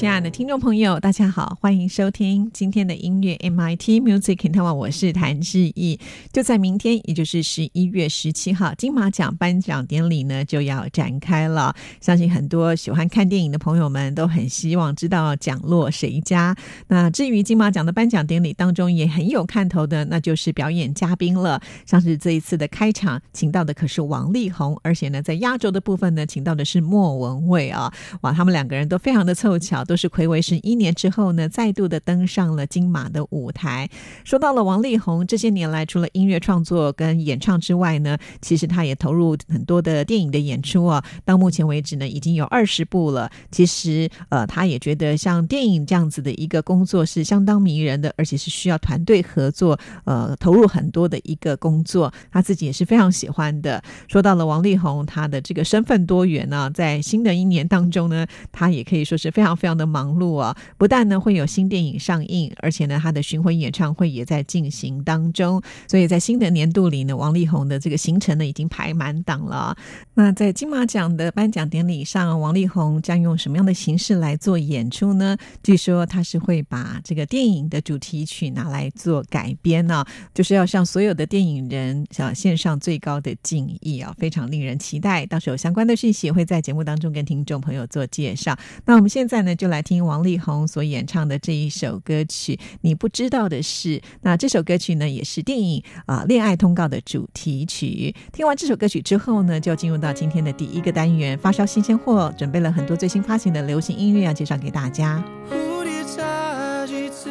亲爱的听众朋友，大家好，欢迎收听今天的音乐 MIT Music in Taiwan，我是谭志毅。就在明天，也就是十一月十七号，金马奖颁奖典礼呢就要展开了。相信很多喜欢看电影的朋友们都很希望知道奖落谁家。那至于金马奖的颁奖典礼当中也很有看头的，那就是表演嘉宾了。像是这一次的开场，请到的可是王力宏，而且呢，在压轴的部分呢，请到的是莫文蔚啊。哇，他们两个人都非常的凑巧。都是魁违十一年之后呢，再度的登上了金马的舞台。说到了王力宏，这些年来除了音乐创作跟演唱之外呢，其实他也投入很多的电影的演出啊。到目前为止呢，已经有二十部了。其实呃，他也觉得像电影这样子的一个工作是相当迷人的，而且是需要团队合作，呃，投入很多的一个工作。他自己也是非常喜欢的。说到了王力宏，他的这个身份多元呢，在新的一年当中呢，他也可以说是非常非常。的忙碌啊，不但呢会有新电影上映，而且呢他的巡回演唱会也在进行当中。所以在新的年度里呢，王力宏的这个行程呢已经排满档了。那在金马奖的颁奖典礼上，王力宏将用什么样的形式来做演出呢？据说他是会把这个电影的主题曲拿来做改编呢，就是要向所有的电影人想献上最高的敬意啊，非常令人期待。到时候相关的讯息会在节目当中跟听众朋友做介绍。那我们现在呢就。来听王力宏所演唱的这一首歌曲，你不知道的是，那这首歌曲呢，也是电影啊《恋爱通告》的主题曲。听完这首歌曲之后呢，就进入到今天的第一个单元——发烧新鲜货，准备了很多最新发行的流行音乐要介绍给大家。蝴蝶眨几次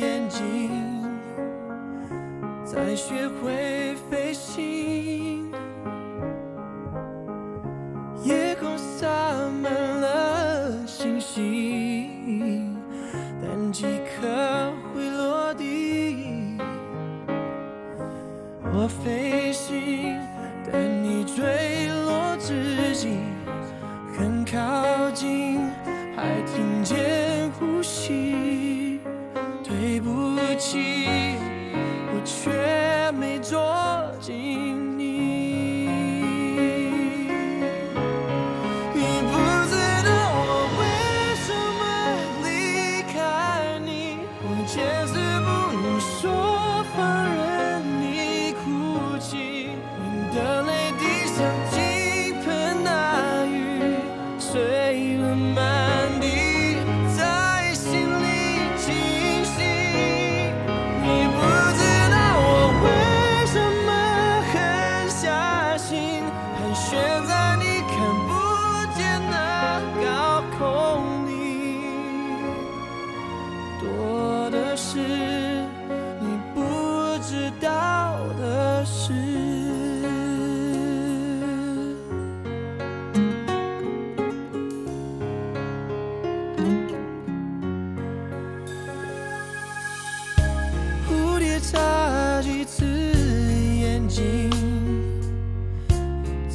眼睛，在雪心，但几颗会落地。我飞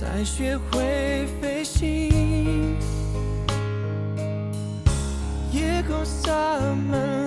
才学会飞行，夜空洒满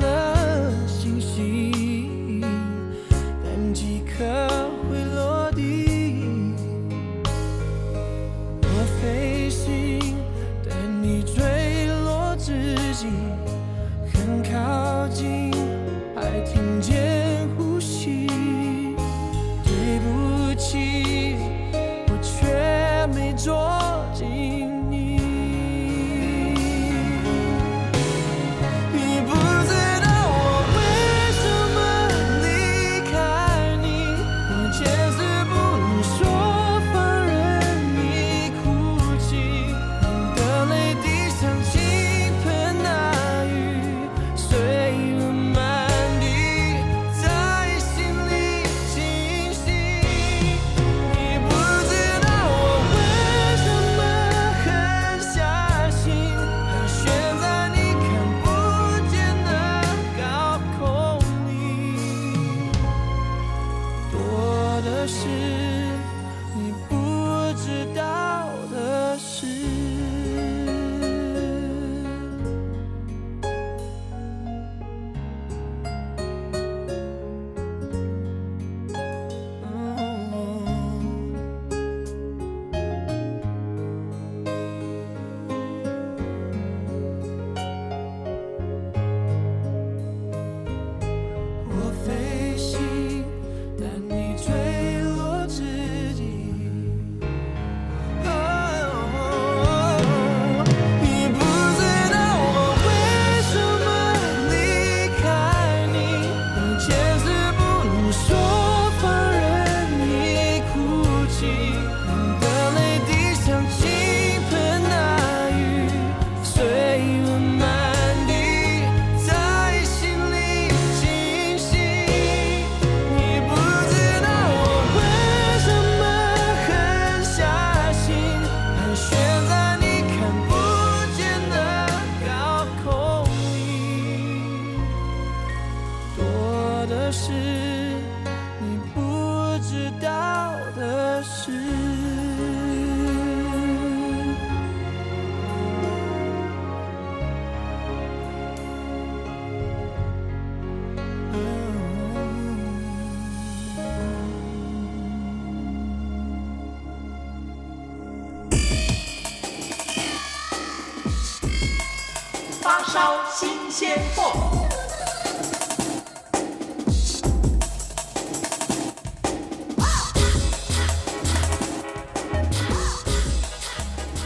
发烧新鲜货。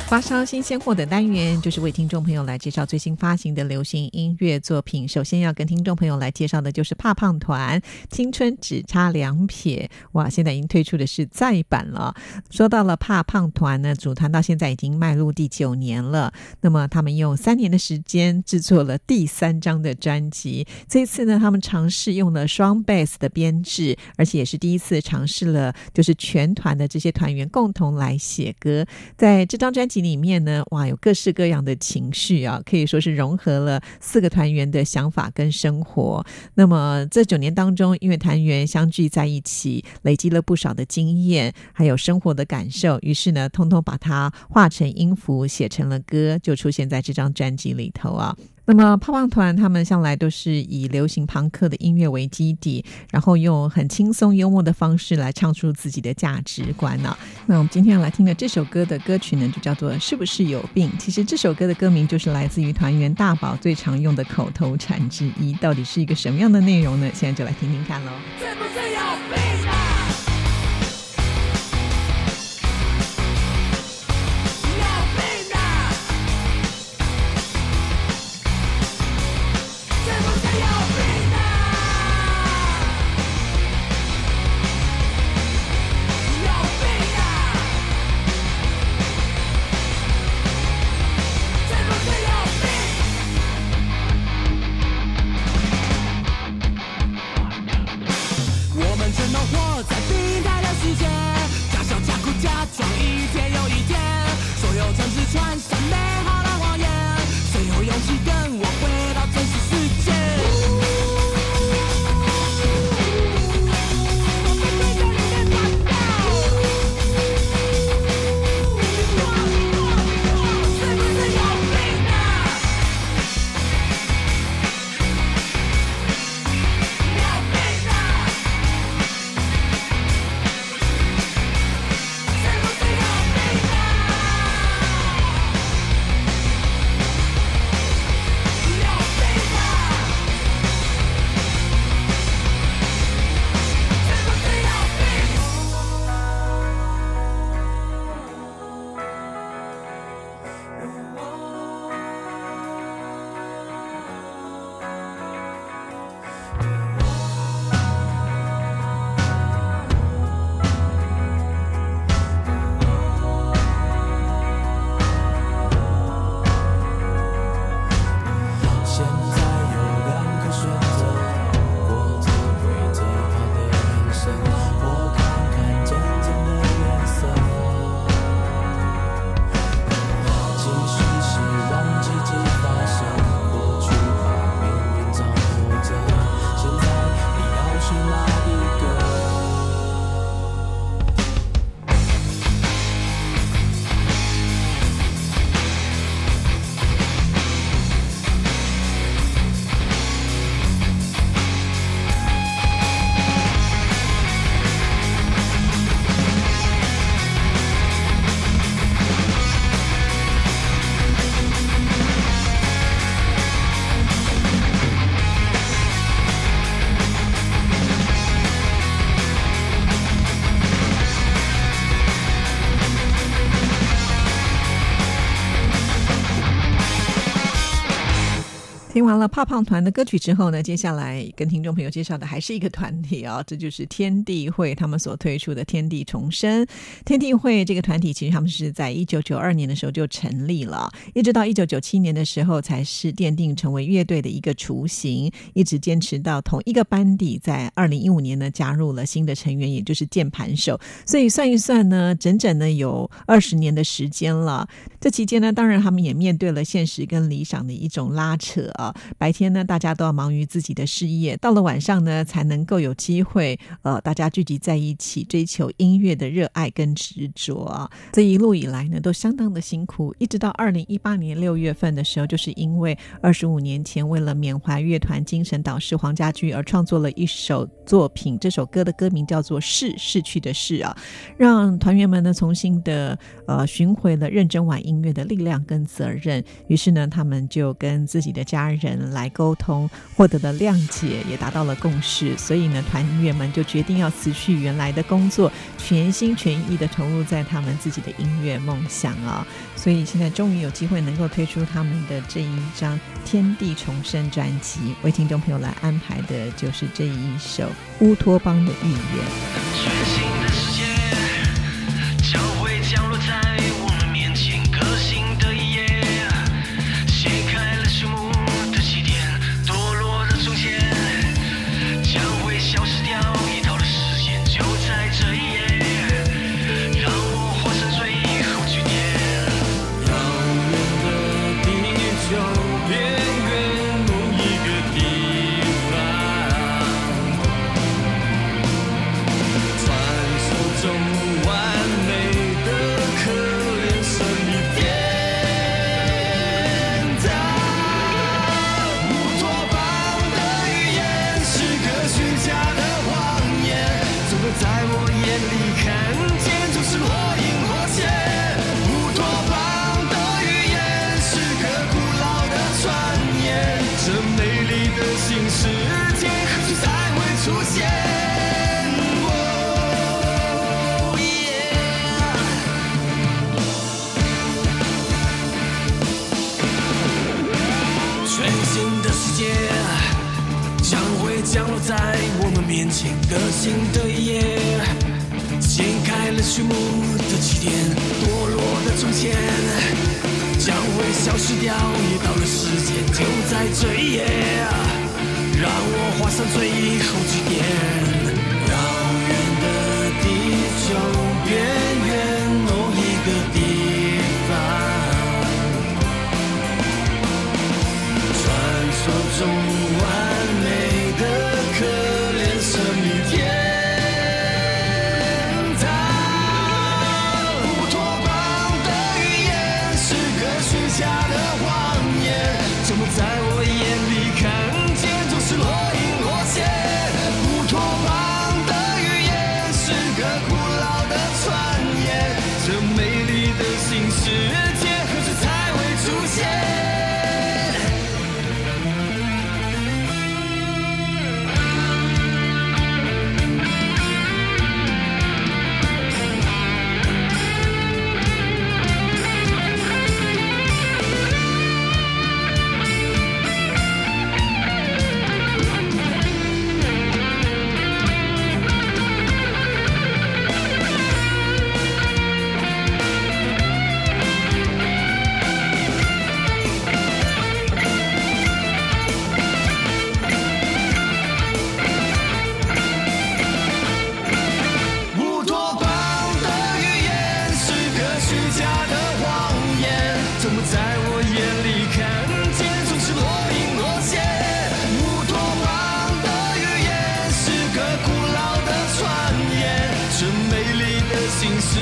发烧新鲜货的单元，就是为听众朋友来介绍最新发行的流行音乐作品。首先要跟听众朋友来介绍的就是怕胖团《青春只差两撇》。哇，现在已经推出的是再版了。说到了怕胖团呢，组团到现在已经迈入第九年了。那么他们用三年的时间制作了第三张的专辑。这一次呢，他们尝试用了双贝斯的编制，而且也是第一次尝试了，就是全团的这些团员共同来写歌。在这张专辑。里面呢，哇，有各式各样的情绪啊，可以说是融合了四个团员的想法跟生活。那么这九年当中，因为团员相聚在一起，累积了不少的经验，还有生活的感受，于是呢，通通把它化成音符，写成了歌，就出现在这张专辑里头啊。那么胖胖团他们向来都是以流行朋克的音乐为基底，然后用很轻松幽默的方式来唱出自己的价值观呢。那我们今天要来听的这首歌的歌曲呢，就叫做《是不是有病》。其实这首歌的歌名就是来自于团员大宝最常用的口头禅之一。到底是一个什么样的内容呢？现在就来听听看喽。听完了怕胖团的歌曲之后呢，接下来跟听众朋友介绍的还是一个团体啊，这就是天地会他们所推出的天地重生。天地会这个团体其实他们是在一九九二年的时候就成立了，一直到一九九七年的时候才是奠定成为乐队的一个雏形，一直坚持到同一个班底，在二零一五年呢加入了新的成员，也就是键盘手。所以算一算呢，整整呢有二十年的时间了。这期间呢，当然他们也面对了现实跟理想的一种拉扯啊。白天呢，大家都要忙于自己的事业，到了晚上呢，才能够有机会，呃，大家聚集在一起，追求音乐的热爱跟执着啊。这一路以来呢，都相当的辛苦，一直到二零一八年六月份的时候，就是因为二十五年前为了缅怀乐团精神导师黄家驹而创作了一首作品，这首歌的歌名叫做《逝逝去的逝》啊，让团员们呢重新的呃寻回了认真晚音乐的力量跟责任。于是呢，他们就跟自己的家人来沟通，获得了谅解，也达到了共识。所以呢，团员们就决定要辞去原来的工作，全心全意的投入在他们自己的音乐梦想啊。所以现在终于有机会能够推出他们的这一张《天地重生》专辑，为听众朋友来安排的就是这一首《乌托邦的预言》。全新的世界将会降落在传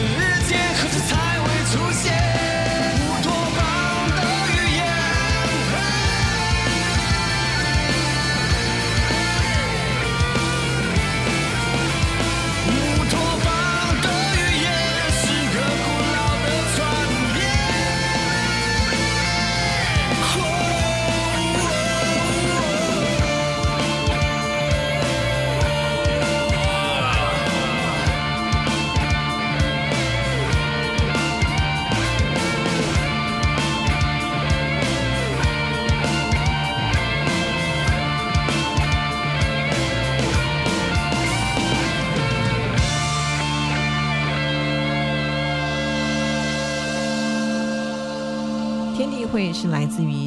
时间何时才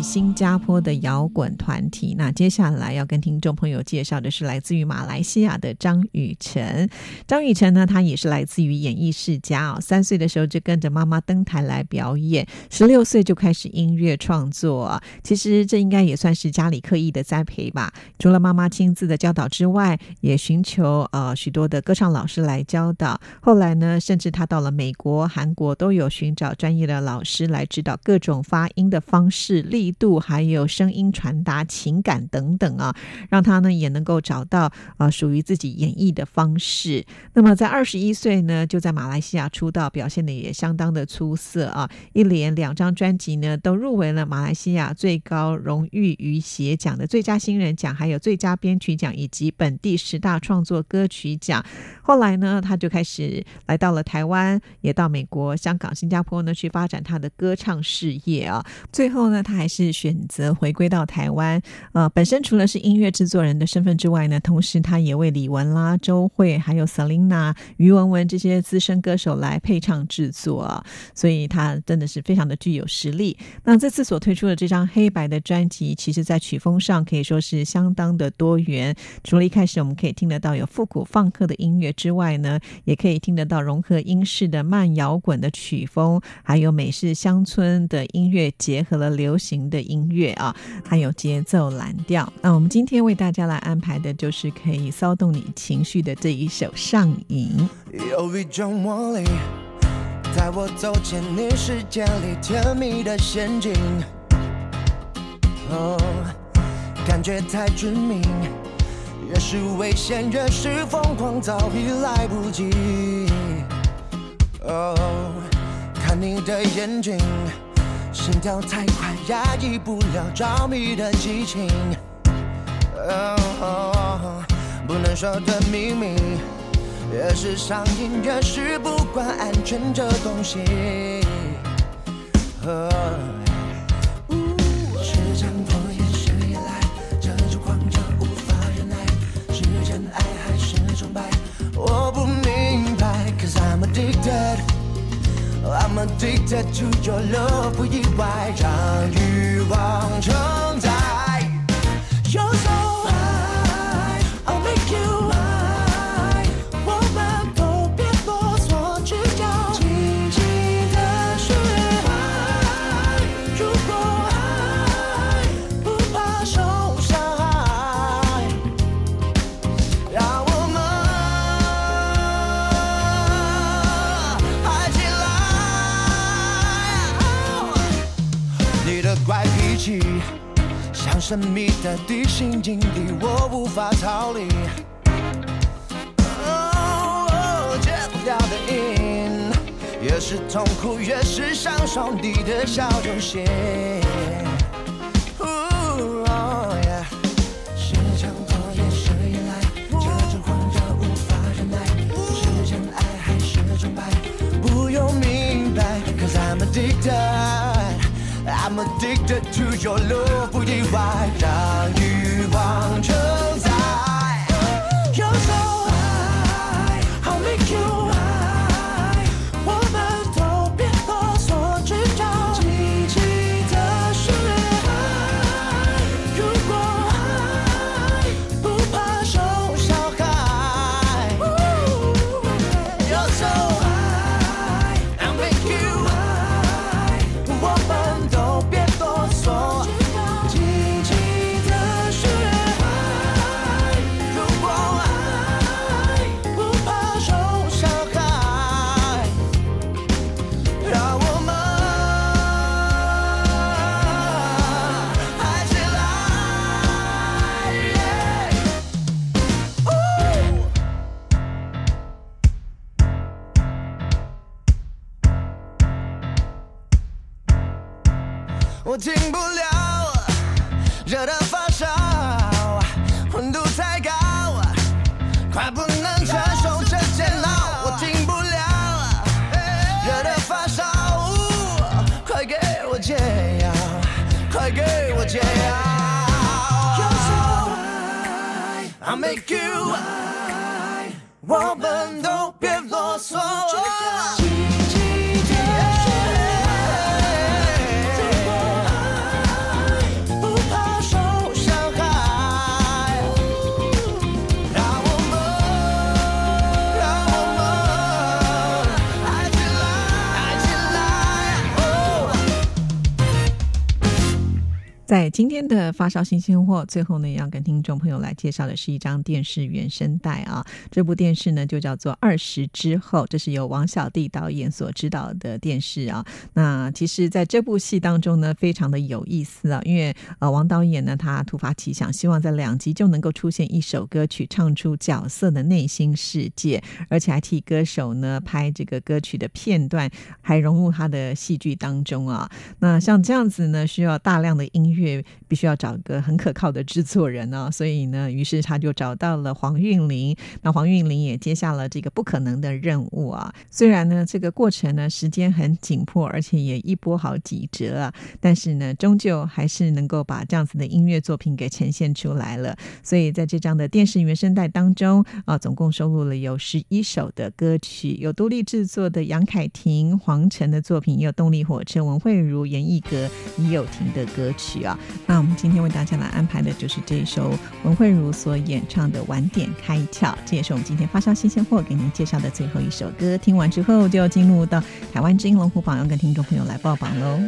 新加坡的摇滚团体。那接下来要跟听众朋友介绍的是来自于马来西亚的张雨晨。张雨晨呢，他也是来自于演艺世家哦。三岁的时候就跟着妈妈登台来表演，十六岁就开始音乐创作。其实这应该也算是家里刻意的栽培吧。除了妈妈亲自的教导之外，也寻求呃许多的歌唱老师来教导。后来呢，甚至他到了美国、韩国都有寻找专业的老师来指导各种发音的方式、力度，还有声音传达情感等等啊，让他呢也能够找到啊属于自己演绎的方式。那么在二十一岁呢，就在马来西亚出道，表现的也相当的出色啊，一连两张专辑呢都入围了马来西亚最高荣誉与协奖的最佳新人奖，还有最佳编曲奖以及本地十大创作歌曲奖。后来呢，他就开始来到了台湾，也到美国、香港、新加坡呢去发展他的歌唱事业啊。最后呢，他还是选择回归到台湾。呃，本身除了是音乐制作人的身份之外呢，同时他也为李玟啦、周慧、还有 Selina、于文文这些资深歌手来配唱制作。所以他真的是非常的具有实力。那这次所推出的这张黑白的专辑，其实在曲风上可以说是相当的多元。除了一开始我们可以听得到有复古放克的音乐之外呢，也可以听得到融合英式的慢摇滚的曲风，还有美式乡村的音乐结合了流行的音乐啊，还有节奏蓝调。那我们今天为大家来安排的就是可以骚动你情绪的这一首《上瘾》。有一种魔力，在我走进你世界里甜蜜的陷阱，哦，感觉太致命，越是危险越是疯狂，早已来不及。哦，看你的眼睛，心跳太快，压抑不了着迷的激情。不能说的秘密。越是上瘾，越是不管安全这东西。I'm addicted to your love，不意外，让欲望承载。神秘的地心引力，我无法逃离。戒不掉的瘾，越是痛苦越是享受你的小游戏。哦，yeah 是强迫也是依赖，这种狂热无法忍耐，是真爱还是崇拜？不用明白，Cause I'm addicted。I'm addicted to your love，不意外，让欲望成 make you high，我们都别啰嗦。在今天的发烧新鲜货，最后呢，要跟听众朋友来介绍的是一张电视原声带啊。这部电视呢，就叫做《二十之后》，这是由王小弟导演所指导的电视啊。那其实，在这部戏当中呢，非常的有意思啊，因为呃，王导演呢，他突发奇想，希望在两集就能够出现一首歌曲，唱出角色的内心世界，而且还替歌手呢拍这个歌曲的片段，还融入他的戏剧当中啊。那像这样子呢，需要大量的音乐。乐必须要找个很可靠的制作人呢，所以呢，于是他就找到了黄韵玲。那黄韵玲也接下了这个不可能的任务啊。虽然呢，这个过程呢时间很紧迫，而且也一波好几折啊，但是呢，终究还是能够把这样子的音乐作品给呈现出来了。所以在这张的电视原声带当中啊，总共收录了有十一首的歌曲，有独立制作的杨凯婷、黄晨的作品，也有动力火车、文慧茹、严艺格、李友廷的歌曲啊。那我们今天为大家来安排的就是这一首文慧茹所演唱的《晚点开窍》，这也是我们今天发烧新鲜货给您介绍的最后一首歌。听完之后，就要进入到台湾之音龙虎榜，要跟听众朋友来报榜喽。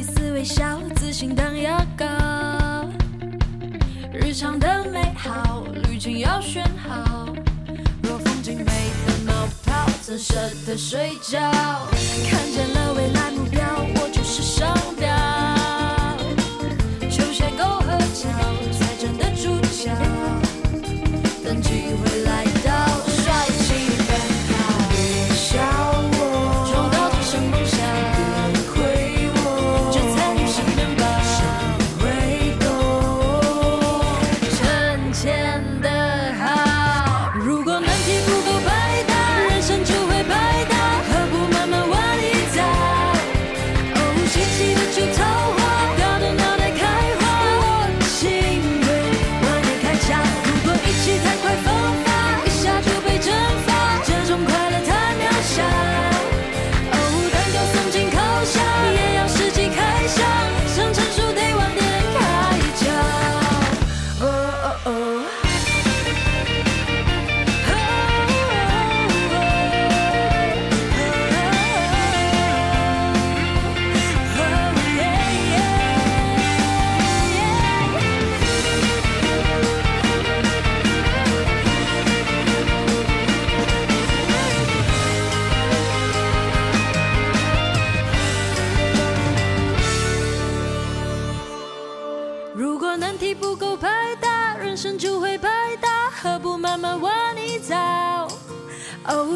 一丝微笑，自信当牙膏。日常的美好，滤镜要选好。若风景美得冒泡，怎舍得睡觉？看见了未来目标，我就是商标。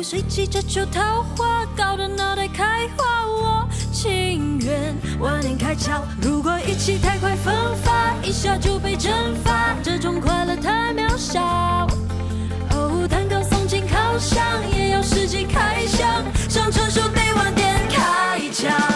谁急着求桃花，搞得脑袋开花，我情愿晚点开窍。如果一起太快分发，一下就被蒸发，这种快乐太渺小。哦，蛋糕送进烤箱，也要实际开箱，想成熟得晚点开窍。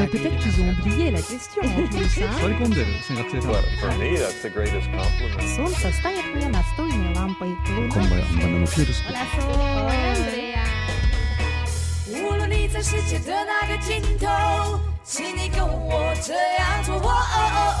lanjut Bah, lagi. Peut-être qu'ils ont oublié la question en plus. hein. 取り込んでる生活性 Well, for me, that's the greatest compliment. Солнце стоит мне настольной лампой. Луна 今晩はまだ Petersburg. Hola, Sol. Hola, Andrea. 无论你在世界的哪个尽头，请你跟我这样做。哦哦哦 哦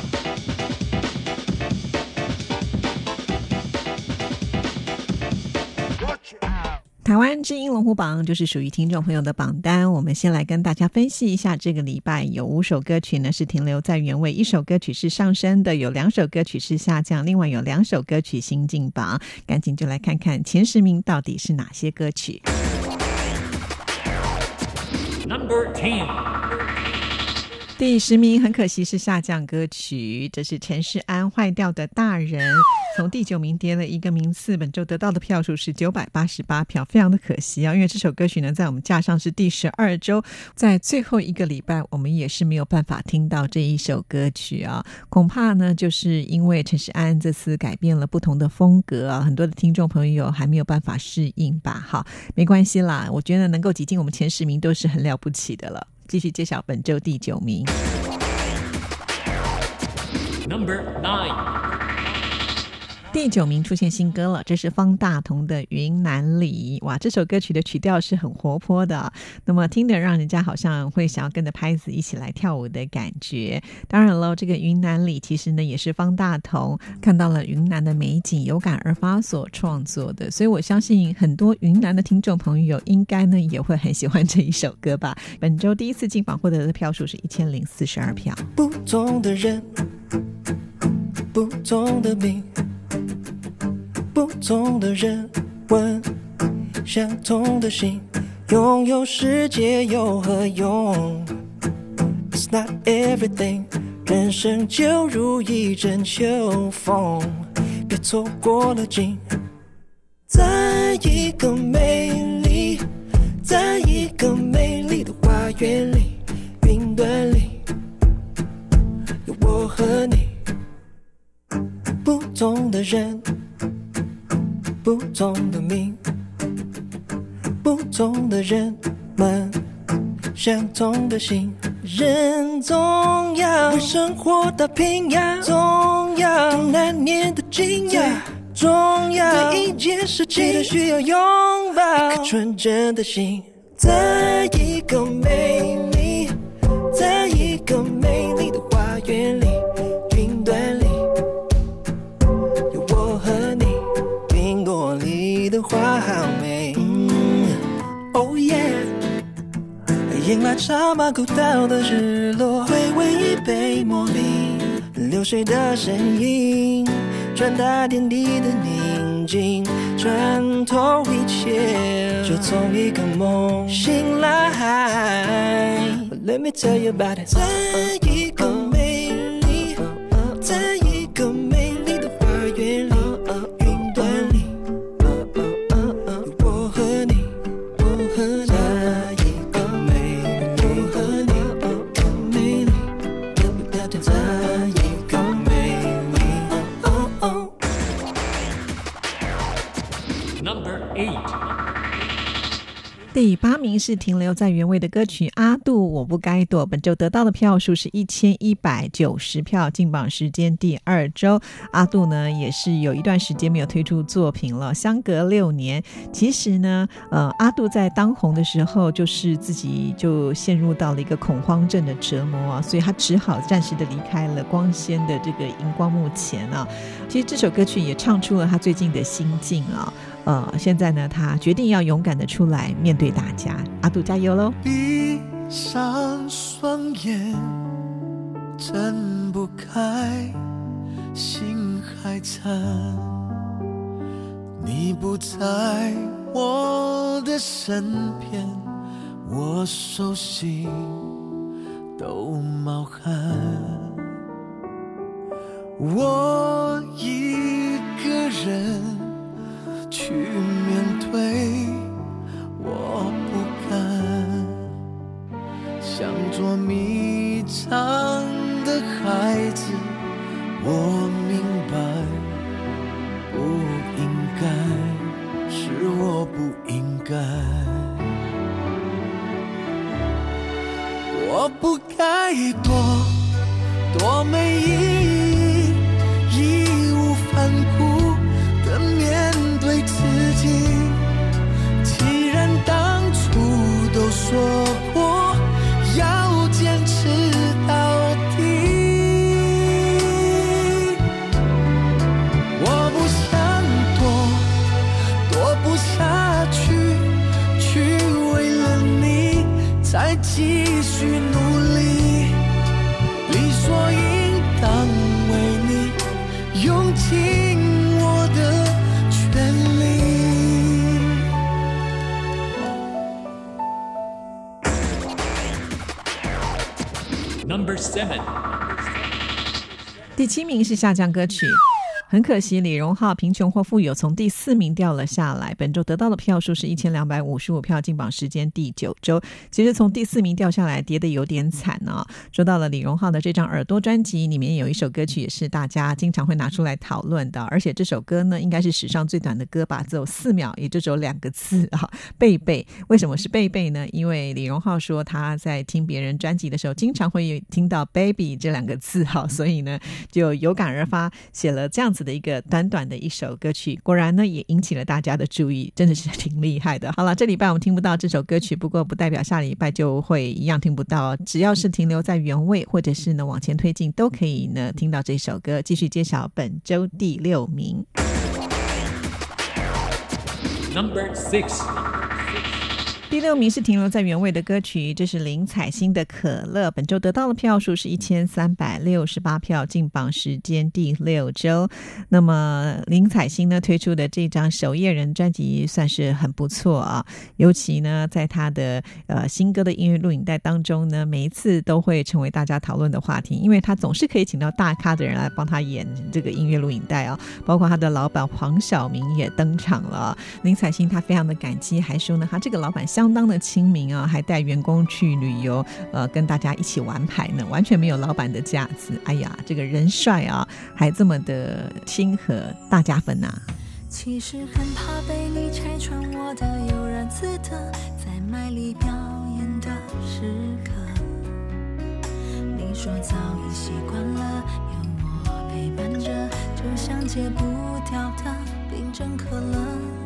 台湾之音龙虎榜就是属于听众朋友的榜单。我们先来跟大家分析一下，这个礼拜有五首歌曲呢是停留在原位，一首歌曲是上升的，有两首歌曲是下降，另外有两首歌曲新进榜。赶紧就来看看前十名到底是哪些歌曲。Number Ten。第十名很可惜是下降歌曲，这是陈世安《坏掉的大人》，从第九名跌了一个名次，本周得到的票数是九百八十八票，非常的可惜啊！因为这首歌曲呢，在我们架上是第十二周，在最后一个礼拜，我们也是没有办法听到这一首歌曲啊。恐怕呢，就是因为陈世安这次改变了不同的风格啊，很多的听众朋友还没有办法适应吧？好，没关系啦，我觉得能够挤进我们前十名都是很了不起的了。继续揭晓本周第九名。Number Nine。第九名出现新歌了，这是方大同的《云南里》。哇，这首歌曲的曲调是很活泼的，那么听得让人家好像会想要跟着拍子一起来跳舞的感觉。当然了，这个《云南里》其实呢也是方大同看到了云南的美景，有感而发所创作的，所以我相信很多云南的听众朋友应该呢也会很喜欢这一首歌吧。本周第一次进榜获得的票数是一千零四十二票。不同的人，不同的命，不同的人问，相同的心，拥有世界有何用？It's not everything，人生就如一阵秋风，别错过了景，在一个美丽，在一个美丽的花园里，云端里。有我和你，不同的人，不同的命，不同的人们，相同的心。人总要为生活打拼呀，总要难念的经呀，总要对一件事情都需要拥抱一颗纯真的心，在一个美迎来茶马古道的日落，回味一杯茉莉，流水的身影，传达天地的宁静，穿透一切，就从一个梦醒来。Let me tell you about it，在一个第八名是停留在原位的歌曲《阿杜我不该躲》，本周得到的票数是一千一百九十票，进榜时间第二周。阿杜呢也是有一段时间没有推出作品了，相隔六年。其实呢，呃，阿杜在当红的时候，就是自己就陷入到了一个恐慌症的折磨啊，所以他只好暂时的离开了光鲜的这个荧光幕前啊。其实这首歌曲也唱出了他最近的心境啊。呃，现在呢，他决定要勇敢的出来面对大家。阿杜加油喽！闭上双眼，睁不开，心还残。你不在我的身边，我手心都冒汗。我一个人去面对，我不敢像捉迷藏的孩子。我明白，不应该，是我不应该。我不该多多没意第七名是下降歌曲。很可惜，李荣浩《贫穷或富有》从第四名掉了下来。本周得到的票数是一千两百五十五票，进榜时间第九周。其实从第四名掉下来，跌的有点惨呢、说到了李荣浩的这张耳朵专辑，里面有一首歌曲也是大家经常会拿出来讨论的，而且这首歌呢，应该是史上最短的歌吧，只有四秒，也就只有两个字啊，贝贝。为什么是贝贝呢？因为李荣浩说他在听别人专辑的时候，经常会听到 “baby” 这两个字哈，所以呢就有感而发，写了这样子的一个短短的一首歌曲。果然呢，也引起了大家的注意，真的是挺厉害的。好了，这礼拜我们听不到这首歌曲，不过不代表下礼拜就会一样听不到，只要是停留在原位，或者是呢往前推进，都可以呢听到这首歌。继续揭晓本周第六名。Number six。第六名是停留在原位的歌曲，这是林采欣的《可乐》。本周得到的票数是一千三百六十八票，进榜时间第六周。那么林采欣呢推出的这张守夜人专辑算是很不错啊，尤其呢在她的呃新歌的音乐录影带当中呢，每一次都会成为大家讨论的话题，因为她总是可以请到大咖的人来帮她演这个音乐录影带啊，包括她的老板黄晓明也登场了。林采欣她非常的感激，还说呢，她这个老板相相当的亲民啊，还带员工去旅游，呃，跟大家一起玩牌呢，完全没有老板的架子。哎呀，这个人帅啊，还这么的亲和，大加分呐、其实很怕被你拆穿我的悠然自得，在卖力表演的时刻。你说早已习惯了有我陪伴着，就像戒不掉的冰镇可乐。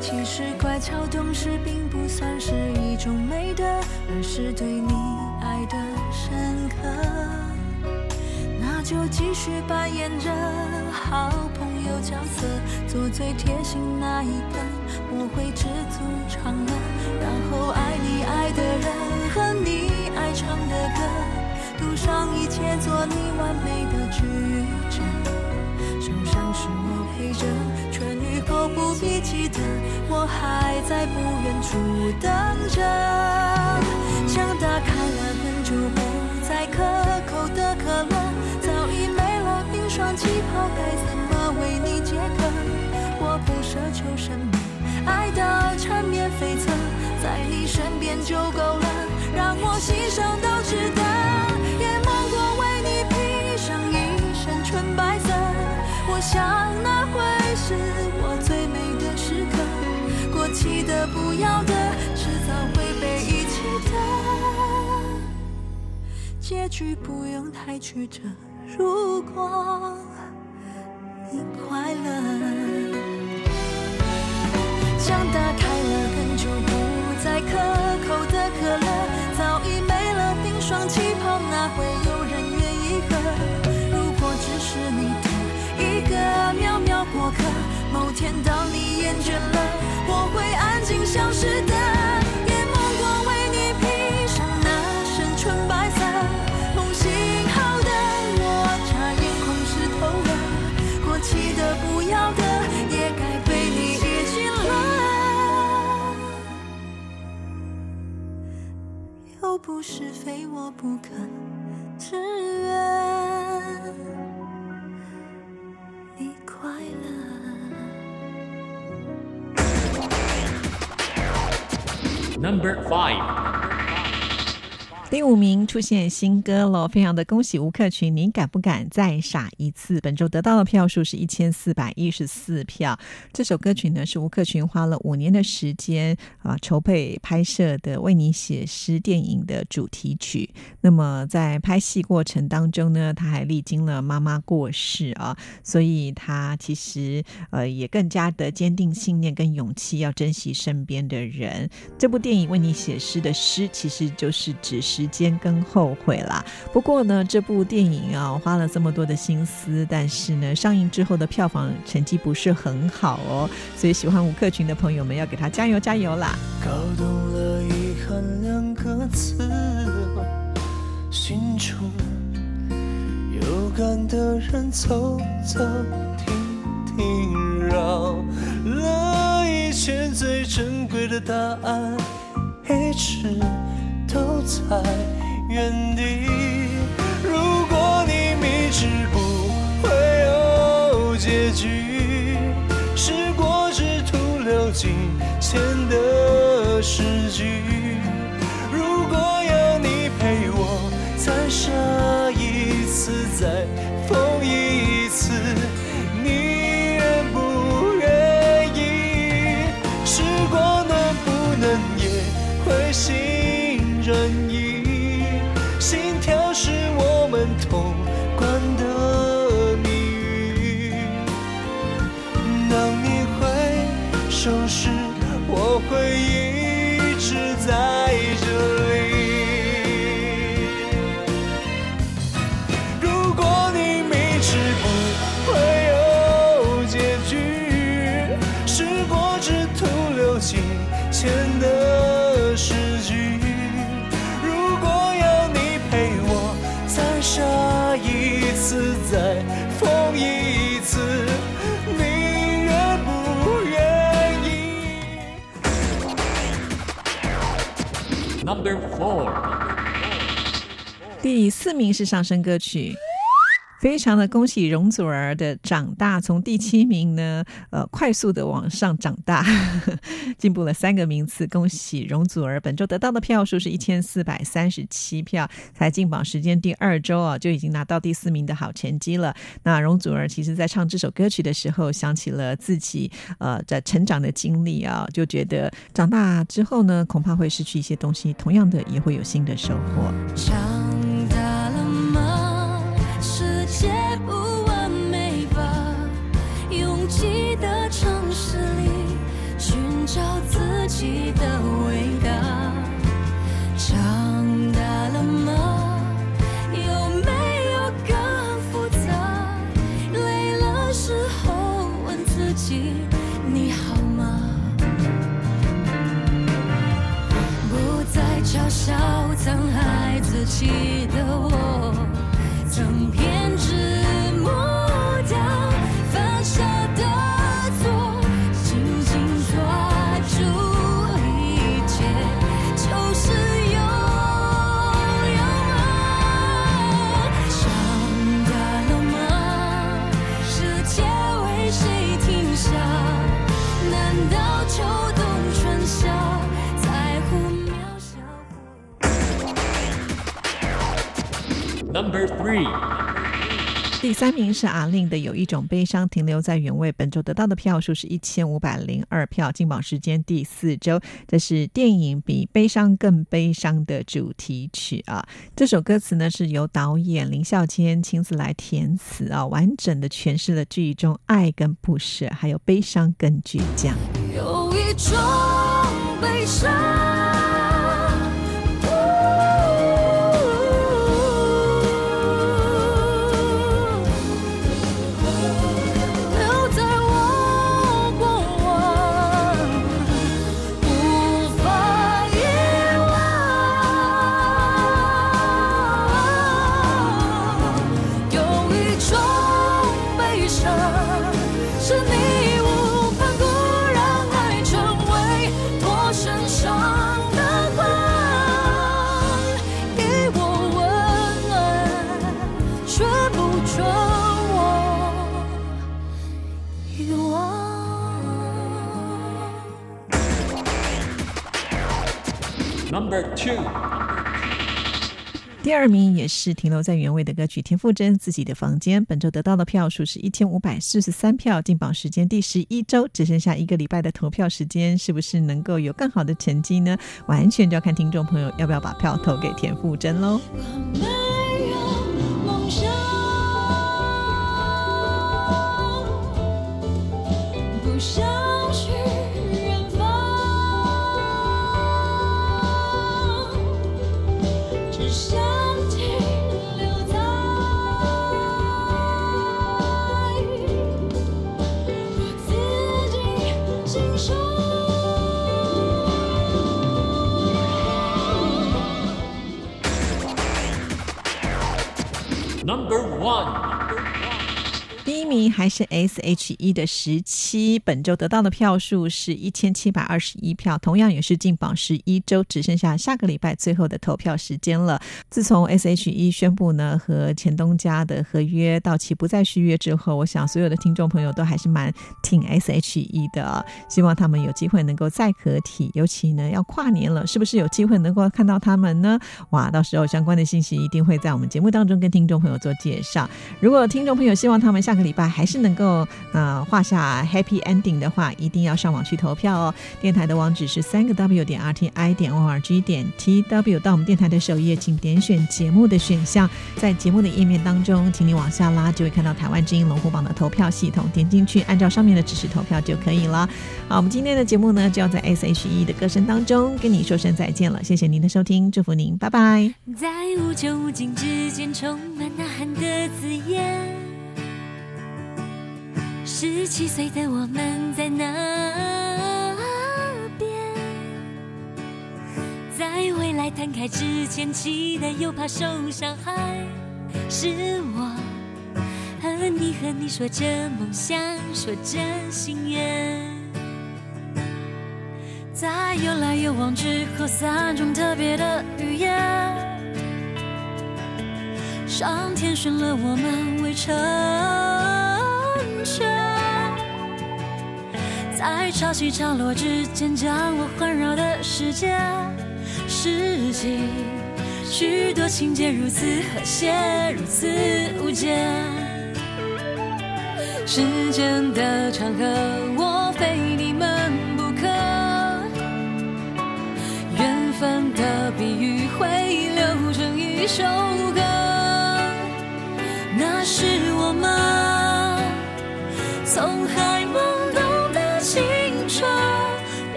其实乖巧懂事并不算是一种美德，而是对你爱的深刻。那就继续扮演着好朋友角色，做最贴心那一个，我会知足常乐，然后爱你爱的人和你爱唱的歌，赌上一切做你完美的治愈者。受伤时我陪着，痊愈后不必记得，还在不远处等着。枪打开了很久不再可口的可乐，早已没了冰霜气泡，该怎么为你解渴？我不奢求什么，爱到缠绵悱恻，在你身边就够了，让我牺牲都值得。也梦过为你披上一身纯白色，我想那会是。过期的、不要的，迟早会被遗弃的。结局不用太曲折，如果你快乐。像打开了很久不再可口的可乐，早已没了冰霜气泡，哪会有人愿意喝？如果只是你的一个渺渺过客，某天当你厌倦了，是的，也梦过为你披上那身纯白色。梦醒后的我，茶眼眶湿透了。过期的、不要的，也该被你一弃了。又不是非我不可，只愿。Number 5第五名出现新歌了，非常的恭喜吴克群！你敢不敢再傻一次？本周得到的票数是一千四百一十四票。这首歌曲呢是吴克群花了五年的时间啊筹备拍摄的《为你写诗》电影的主题曲。那么在拍戏过程当中呢，他还历经了妈妈过世啊，所以他其实呃也更加的坚定信念跟勇气，要珍惜身边的人。这部电影《为你写诗》的诗，其实就是指时间跟后悔啦。不过呢，这部电影啊花了这么多的心思，但是呢，上映之后的票房成绩不是很好哦。所以喜欢吴克群的朋友们要给他加油加油啦！搞懂了遗憾两个字，心中有感的人走走停停，绕了一圈最珍贵的答案，一直都在原地。如果你明知不会有结局，时过之徒留尽前的诗句。第四名是上升歌曲。非常的恭喜容祖儿的长大，从第七名呢，呃，快速的往上长大，进步了三个名次。恭喜容祖儿，本周得到的票数是一千四百三十七票，才进榜时间第二周啊，就已经拿到第四名的好成绩了。那容祖儿其实在唱这首歌曲的时候，想起了自己呃在成长的经历啊，就觉得长大之后呢，恐怕会失去一些东西，同样的也会有新的收获。的伟大。长大了吗？有没有更复杂？累了时候问自己，你好吗？不再嘲笑曾爱自己 Number three. 第三名是阿令的《有一种悲伤停留在原位》，本周得到的票数是一千五百零二票，进榜时间第四周。这是电影《比悲伤更悲伤》的主题曲啊。这首歌词呢是由导演林孝谦亲自来填词啊，完整的诠释了剧中爱跟不舍，还有悲伤跟倔强。有一种悲伤。Number two。第二名也是停留在原位的歌曲，田馥甄自己的房间，本周得到的票数是一千五百四十三票，进榜时间第十一周，只剩下一个礼拜的投票时间，是不是能够有更好的成绩呢？完全就要看听众朋友要不要把票投给田馥甄喽。没有梦想，不想还是 S.H.E 的十七，本周得到的票数是一千七百二十一票，同样也是进榜十一周，只剩下下个礼拜最后的投票时间了。自从 S.H.E 宣布呢和前东家的合约到期不再续约之后，我想所有的听众朋友都还是蛮挺 S.H.E 的，希望他们有机会能够再合体，尤其呢要跨年了，是不是有机会能够看到他们呢？哇，到时候相关的信息一定会在我们节目当中跟听众朋友做介绍。如果听众朋友希望他们下个礼拜还还是能够呃画下 happy ending 的话，一定要上网去投票哦。电台的网址是三个 w 点 r t i 点 o r g 点 t w，到我们电台的首页，请点选节目的选项，在节目的页面当中，请你往下拉，就会看到台湾之音龙虎榜的投票系统，点进去，按照上面的指示投票就可以了。好，我们今天的节目呢，就要在 S H E 的歌声当中跟你说声再见了，谢谢您的收听，祝福您，拜拜。在无穷无尽之间，充满呐喊的字眼。十七岁的我们在哪边，在未来摊开之前，期待又怕受伤害。是我和你和你说着梦想，说着心愿。在有来有往之后，三种特别的语言。上天选了我们为成在潮起潮落之间，将我环绕的世界，拾起许多情节，如此和谐，如此无间。时间的长河，我非你们不可。缘分的比喻会流成一首歌，那是我们从海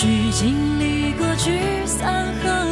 去经历过聚散和